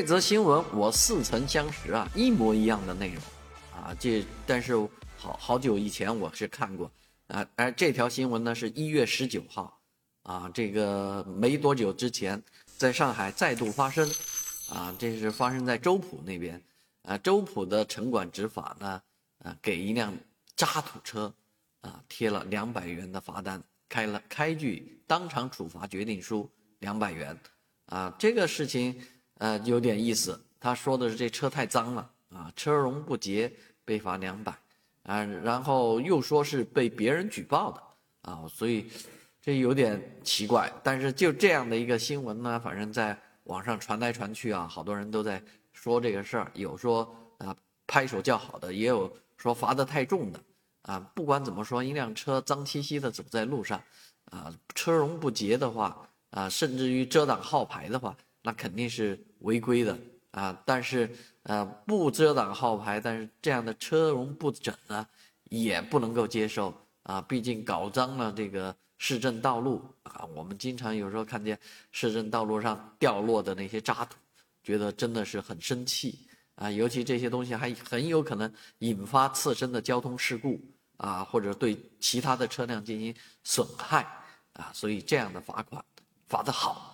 这则新闻我似曾相识啊，一模一样的内容。啊，这但是好好久以前我是看过。啊，而这条新闻呢是一月十九号。啊，这个没多久之前在上海再度发生。啊，这是发生在周浦那边。啊，周浦的城管执法呢啊，给一辆渣土车啊贴了两百元的罚单，开了开具当场处罚决定书两百元。啊，这个事情。呃，有点意思。他说的是这车太脏了啊，车容不洁被罚两百，啊，然后又说是被别人举报的啊，所以这有点奇怪。但是就这样的一个新闻呢，反正在网上传来传去啊，好多人都在说这个事儿，有说啊拍手叫好的，也有说罚得太重的啊。不管怎么说，一辆车脏兮兮的走在路上，啊，车容不洁的话啊，甚至于遮挡号牌的话。那肯定是违规的啊！但是，呃，不遮挡号牌，但是这样的车容不整呢，也不能够接受啊！毕竟搞脏了这个市政道路啊！我们经常有时候看见市政道路上掉落的那些渣土，觉得真的是很生气啊！尤其这些东西还很有可能引发次生的交通事故啊，或者对其他的车辆进行损害啊！所以这样的罚款罚得好。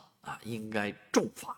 应该重罚。